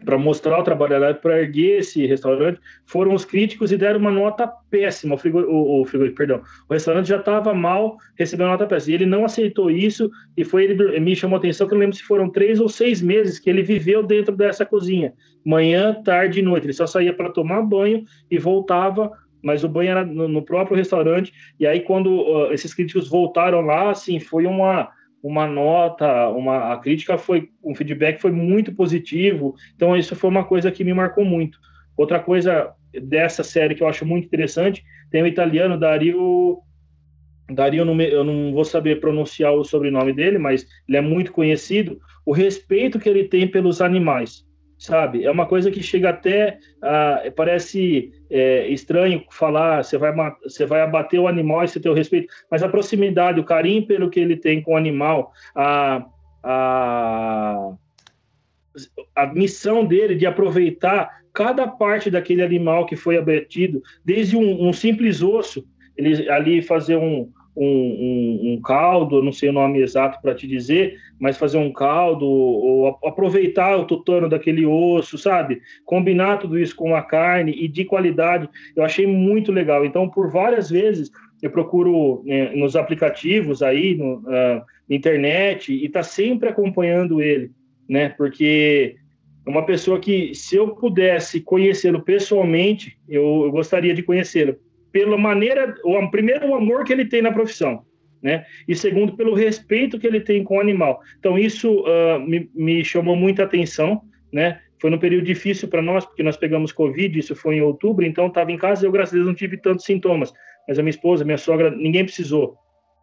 para mostrar o trabalho para erguer esse restaurante, foram os críticos e deram uma nota péssima. O, frigo, o, o frigo, perdão, o restaurante já estava mal, recebeu nota péssima. E ele não aceitou isso e foi ele me chamou a atenção que eu lembro se foram três ou seis meses que ele viveu dentro dessa cozinha, manhã, tarde e noite. Ele só saía para tomar banho e voltava mas o banho era no, no próprio restaurante. E aí, quando uh, esses críticos voltaram lá, assim, foi uma, uma nota, uma, a crítica foi, um feedback foi muito positivo. Então, isso foi uma coisa que me marcou muito. Outra coisa dessa série que eu acho muito interessante, tem o italiano Dario Dario, eu não vou saber pronunciar o sobrenome dele, mas ele é muito conhecido. O respeito que ele tem pelos animais sabe? É uma coisa que chega até uh, parece é, estranho falar, você vai você vai abater o animal e você tem o respeito, mas a proximidade, o carinho pelo que ele tem com o animal, a, a a missão dele de aproveitar cada parte daquele animal que foi abatido, desde um, um simples osso, ele ali fazer um, um, um, um caldo, não sei o nome exato para te dizer, mas fazer um caldo ou aproveitar o tutano daquele osso, sabe? Combinar tudo isso com a carne e de qualidade, eu achei muito legal. Então, por várias vezes eu procuro né, nos aplicativos aí, no, uh, na internet, e tá sempre acompanhando ele, né? Porque é uma pessoa que, se eu pudesse conhecê-lo pessoalmente, eu, eu gostaria de conhecê-lo pela maneira, o primeiro o amor que ele tem na profissão, né? E segundo pelo respeito que ele tem com o animal. Então isso uh, me, me chamou muita atenção, né? Foi num período difícil para nós, porque nós pegamos Covid, isso foi em outubro, então estava em casa e eu, graças a Deus, não tive tantos sintomas. Mas a minha esposa, minha sogra, ninguém precisou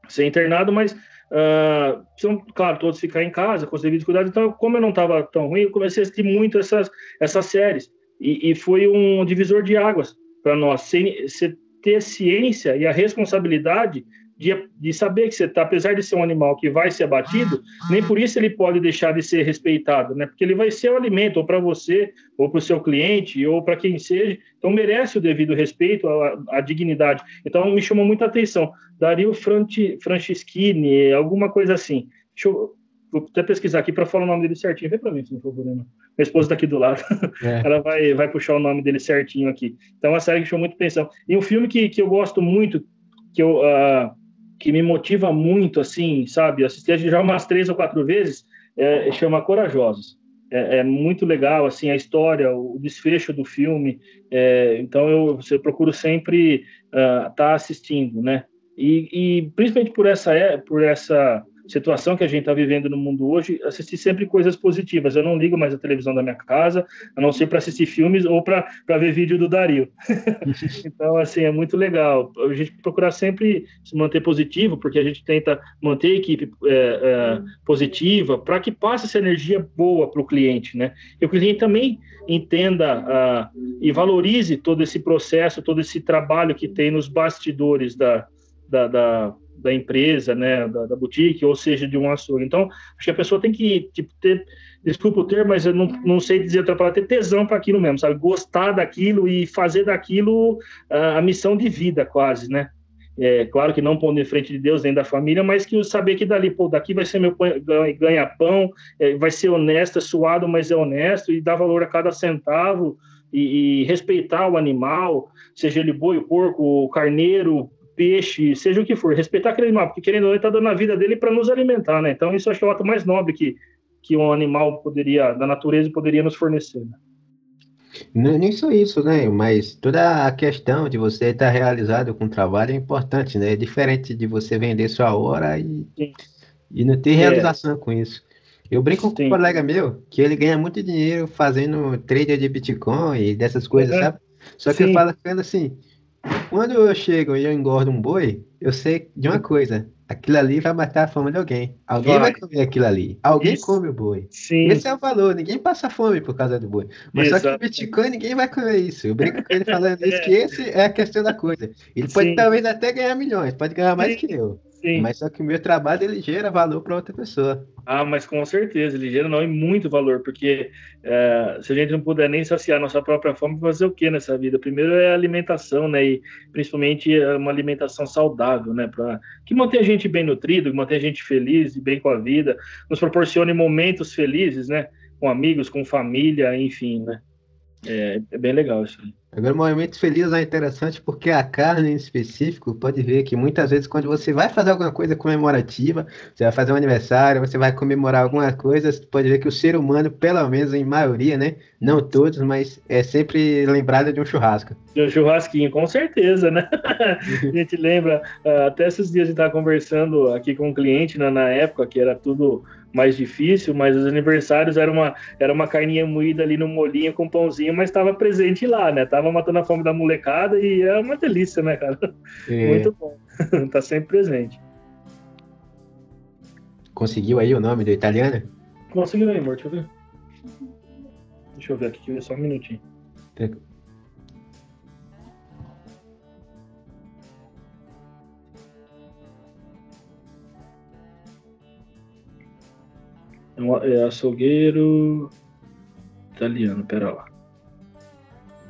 ser internado, mas, uh, precisam, claro, todos ficar em casa com os devidos cuidados. Então, como eu não estava tão ruim, eu comecei a assistir muito essas, essas séries. E, e foi um divisor de águas para nós. Ser, ser ter ciência e a responsabilidade de, de saber que você está, apesar de ser um animal que vai ser abatido, nem por isso ele pode deixar de ser respeitado, né? Porque ele vai ser o alimento, ou para você, ou para o seu cliente, ou para quem seja. Então merece o devido respeito, a, a dignidade. Então me chamou muita atenção. Dario Franti, Franceschini, alguma coisa assim. Deixa eu, vou até pesquisar aqui para falar o nome dele certinho. Vê para mim, se não for problema. Minha esposa está aqui do lado. É. Ela vai, vai puxar o nome dele certinho aqui. Então, é uma série que chamou muita atenção. E um filme que, que eu gosto muito, que, eu, uh, que me motiva muito, assim, sabe? Assisti já umas três ou quatro vezes, é, chama Corajosos. É, é, muito legal, assim, a história, o desfecho do filme. É, então, eu, eu procuro sempre estar uh, tá assistindo, né? E, e principalmente por essa, é, por essa situação que a gente está vivendo no mundo hoje, assistir sempre coisas positivas. Eu não ligo mais a televisão da minha casa, a não ser para assistir filmes ou para ver vídeo do Dario. então, assim, é muito legal. A gente procurar sempre se manter positivo, porque a gente tenta manter a equipe é, é, positiva para que passe essa energia boa para o cliente, né? E o cliente também entenda uh, e valorize todo esse processo, todo esse trabalho que tem nos bastidores da, da, da da empresa, né, da, da, boutique, ou seja, de um açougue. Então, acho que a pessoa tem que tipo, ter, desculpa o termo, mas eu não, não sei dizer outra palavra, ter tesão para aquilo mesmo, sabe? Gostar daquilo e fazer daquilo uh, a missão de vida, quase, né? É, claro que não pondo em frente de Deus nem da família, mas que saber que dali, pô, daqui vai ser meu ganha-pão, é, vai ser honesto, é suado, mas é honesto, e dar valor a cada centavo, e, e respeitar o animal, seja ele boi, porco, carneiro, peixe, seja o que for, respeitar aquele animal, porque querendo ou não, ele está dando a vida dele para nos alimentar, né? Então, isso acho que é o ato mais nobre que, que um animal poderia, da natureza, poderia nos fornecer. Né? Não, nem só isso, né? Mas toda a questão de você estar realizado com o trabalho é importante, né? É diferente de você vender sua hora e, e não ter é. realização é. com isso. Eu brinco Sim. com um colega meu que ele ganha muito dinheiro fazendo trade de Bitcoin e dessas coisas, uhum. sabe? Só que Sim. eu falo assim, quando eu chego e eu engordo um boi, eu sei de uma coisa. Aquilo ali vai matar a fome de alguém. Alguém vai, vai comer aquilo ali. Alguém Isso. come o boi. Sim. Esse é o valor. Ninguém passa fome por causa do boi. Mas Exato. só que o Bitcoin ninguém vai comer isso. Eu brinco com ele falando isso, que esse é a questão da coisa. Ele pode Sim. talvez até ganhar milhões, pode ganhar mais Sim. que eu. Sim. Mas só que o meu trabalho ele gera valor para outra pessoa. Ah, mas com certeza, ele gera não e muito valor, porque é, se a gente não puder nem saciar nossa própria fome, fazer o que nessa vida? Primeiro é a alimentação, né? E principalmente é uma alimentação saudável, né? Para que mantenha a gente bem nutrido, que mantenha a gente feliz e bem com a vida, nos proporcione momentos felizes, né? com amigos, com família, enfim, né? É, é bem legal isso. Agora, momentos felizes é interessante porque a carne em específico pode ver que muitas vezes quando você vai fazer alguma coisa comemorativa, você vai fazer um aniversário, você vai comemorar alguma coisa, você pode ver que o ser humano, pelo menos em maioria, né? Não todos, mas é sempre lembrado de um churrasco. De um churrasquinho, com certeza, né? a gente lembra, ah, até esses dias a gente estava conversando aqui com um cliente né, na época que era tudo mais difícil, mas os aniversários era uma, era uma carninha moída ali no molinho com pãozinho, mas estava presente lá, né? Tava matando a fome da molecada e é uma delícia, né, cara? É. Muito bom. tá sempre presente. Conseguiu aí o nome do italiano? Conseguiu aí, amor, deixa eu ver. Deixa eu ver aqui, só um minutinho. É açougueiro italiano, pera lá.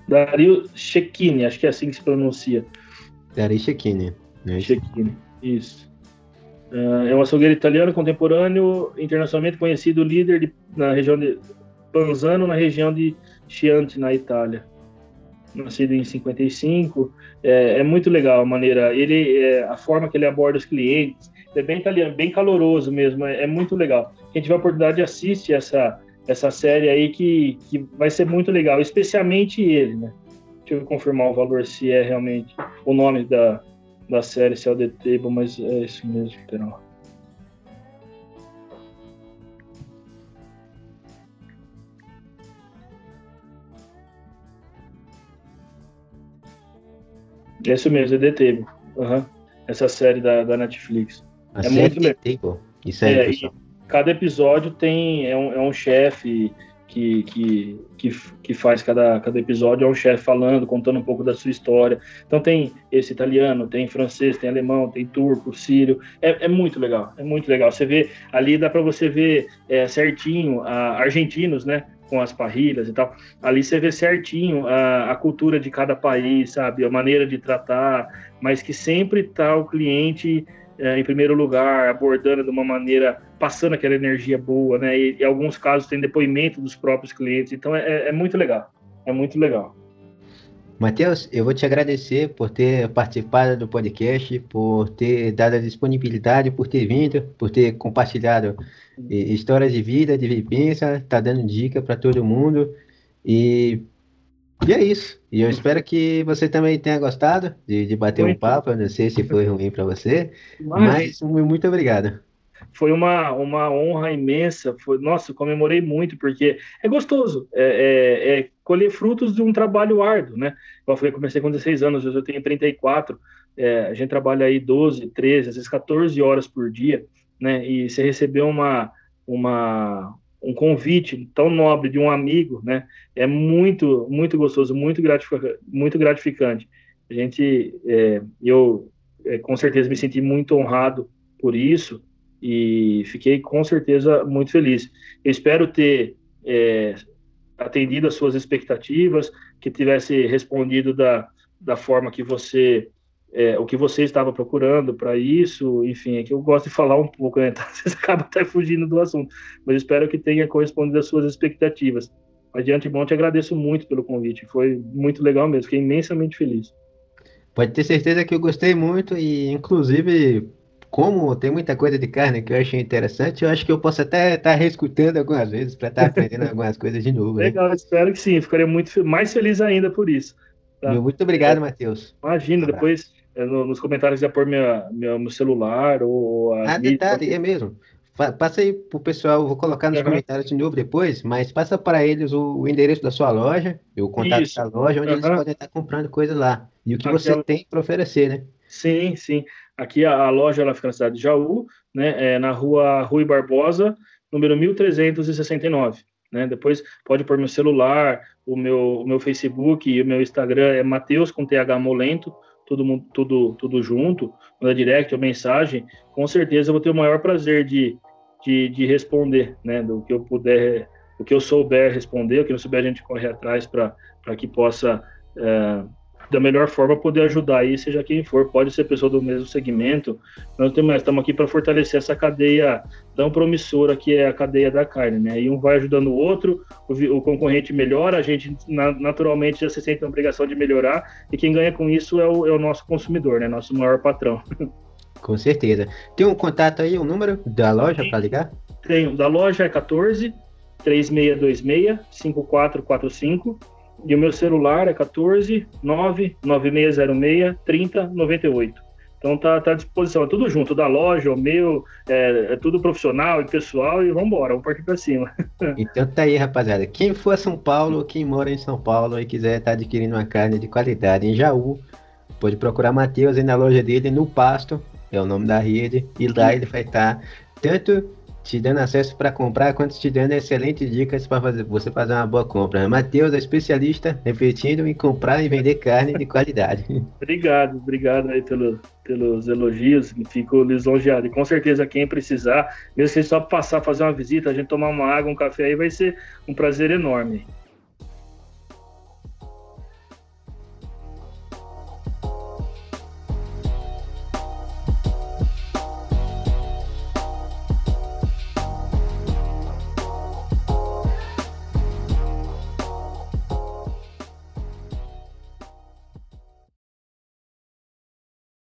Dario Cecchini, acho que é assim que se pronuncia. Dario Cecchini. Né? Cecchini, isso. Uh, é um açougueiro italiano contemporâneo, internacionalmente conhecido, líder de, na região de Panzano, na região de Chianti, na Itália. Nascido em 55, é, é muito legal a maneira, ele, é, a forma que ele aborda os clientes, é bem italiano, bem caloroso mesmo, é, é muito legal. Quem tiver a oportunidade, assiste essa, essa série aí que, que vai ser muito legal, especialmente ele, né? Deixa eu confirmar o valor, se é realmente o nome da, da série, se é o The Table, mas é isso mesmo, pera É isso mesmo, é The Table. Uhum. Essa série da, da Netflix. É muito legal. Isso aí, é, pessoal. Cada episódio tem é um, é um chefe que, que, que, que, faz cada, cada episódio, é um chefe falando, contando um pouco da sua história. Então tem esse italiano, tem francês, tem alemão, tem turco, sírio. É, é muito legal, é muito legal. Você vê ali, dá para você ver é, certinho a, argentinos, né? Com as parrilhas e tal. Ali você vê certinho a, a cultura de cada país, sabe? A maneira de tratar, mas que sempre tá o cliente é, em primeiro lugar, abordando de uma maneira, passando aquela energia boa, né? E, em alguns casos tem depoimento dos próprios clientes, então é, é muito legal, é muito legal. Matheus, eu vou te agradecer por ter participado do podcast, por ter dado a disponibilidade, por ter vindo, por ter compartilhado histórias de vida, de vivência, tá dando dica para todo mundo. E e é isso. E eu espero que você também tenha gostado de, de bater muito. um papo. Eu não sei se foi ruim para você, mas... mas muito obrigado. Foi uma, uma honra imensa. Foi, nossa, comemorei muito, porque é gostoso. É, é, é, colher frutos de um trabalho árduo, né? Eu falei, comecei com 16 anos, eu tenho 34. É, a gente trabalha aí 12, 13, às vezes 14 horas por dia, né? E você recebeu uma, uma, um convite tão nobre de um amigo, né? É muito, muito gostoso, muito gratificante. Muito gratificante. A gente, é, eu é, com certeza me senti muito honrado por isso e fiquei com certeza muito feliz. Eu espero ter é, atendido às suas expectativas, que tivesse respondido da, da forma que você é, o que você estava procurando para isso, enfim, é que eu gosto de falar um pouco, né? Então, você acaba até fugindo do assunto, mas espero que tenha correspondido às suas expectativas. Mas de antemão, te agradeço muito pelo convite, foi muito legal mesmo, fiquei imensamente feliz. Pode ter certeza que eu gostei muito e, inclusive, como tem muita coisa de carne que eu achei interessante, eu acho que eu posso até estar tá reescutando algumas vezes para estar tá aprendendo algumas coisas de novo. Né? Legal, espero que sim, ficaria muito mais feliz ainda por isso. Tá? Muito obrigado, é, Matheus. Imagina, um depois é, nos comentários já pôr minha, minha, meu celular ou a. Ah, detalhe, é mesmo. Passa aí pro pessoal, vou colocar nos uhum. comentários de novo depois, mas passa para eles o, o endereço da sua loja, o contato Isso. da loja, onde uhum. eles podem estar comprando coisas lá. E o que você tem para oferecer, né? Sim, sim. Aqui a, a, loja ela fica na cidade de Jaú, né? É na rua Rui Barbosa, número 1369. Né? Depois pode pôr meu celular, o meu, o meu Facebook e o meu Instagram é Mateus com TH Molento todo mundo, tudo, tudo junto, na direct ou mensagem, com certeza eu vou ter o maior prazer de, de, de responder, né? Do que eu puder, o que eu souber responder, o que não souber a gente corre atrás para que possa é, da melhor forma poder ajudar aí, seja quem for, pode ser pessoa do mesmo segmento. Nós estamos aqui para fortalecer essa cadeia tão promissora que é a cadeia da carne, né? E um vai ajudando o outro, o, o concorrente melhora, a gente na, naturalmente já se sente a obrigação de melhorar, e quem ganha com isso é o, é o nosso consumidor, né? Nosso maior patrão. Com certeza. Tem um contato aí, um número da loja para ligar? Tenho. Da loja é 14 3626 5445 e o meu celular é 14 99606 3098. Então tá, tá à disposição, é tudo junto, da loja, o meu, é, é tudo profissional e pessoal, e vamos embora, vamos partir para cima. Então tá aí, rapaziada. Quem for a São Paulo, quem mora em São Paulo e quiser estar tá adquirindo uma carne de qualidade em Jaú, pode procurar Matheus aí na loja dele, no Pasto, é o nome da rede, e lá ele vai estar tá tanto te dando acesso para comprar, quanto te dando excelentes dicas para fazer, você fazer uma boa compra. Matheus é especialista repetindo em comprar e vender carne de qualidade. obrigado, obrigado aí pelo, pelos elogios, fico lisonjeado. E com certeza quem precisar, mesmo que só passar, fazer uma visita, a gente tomar uma água, um café aí, vai ser um prazer enorme.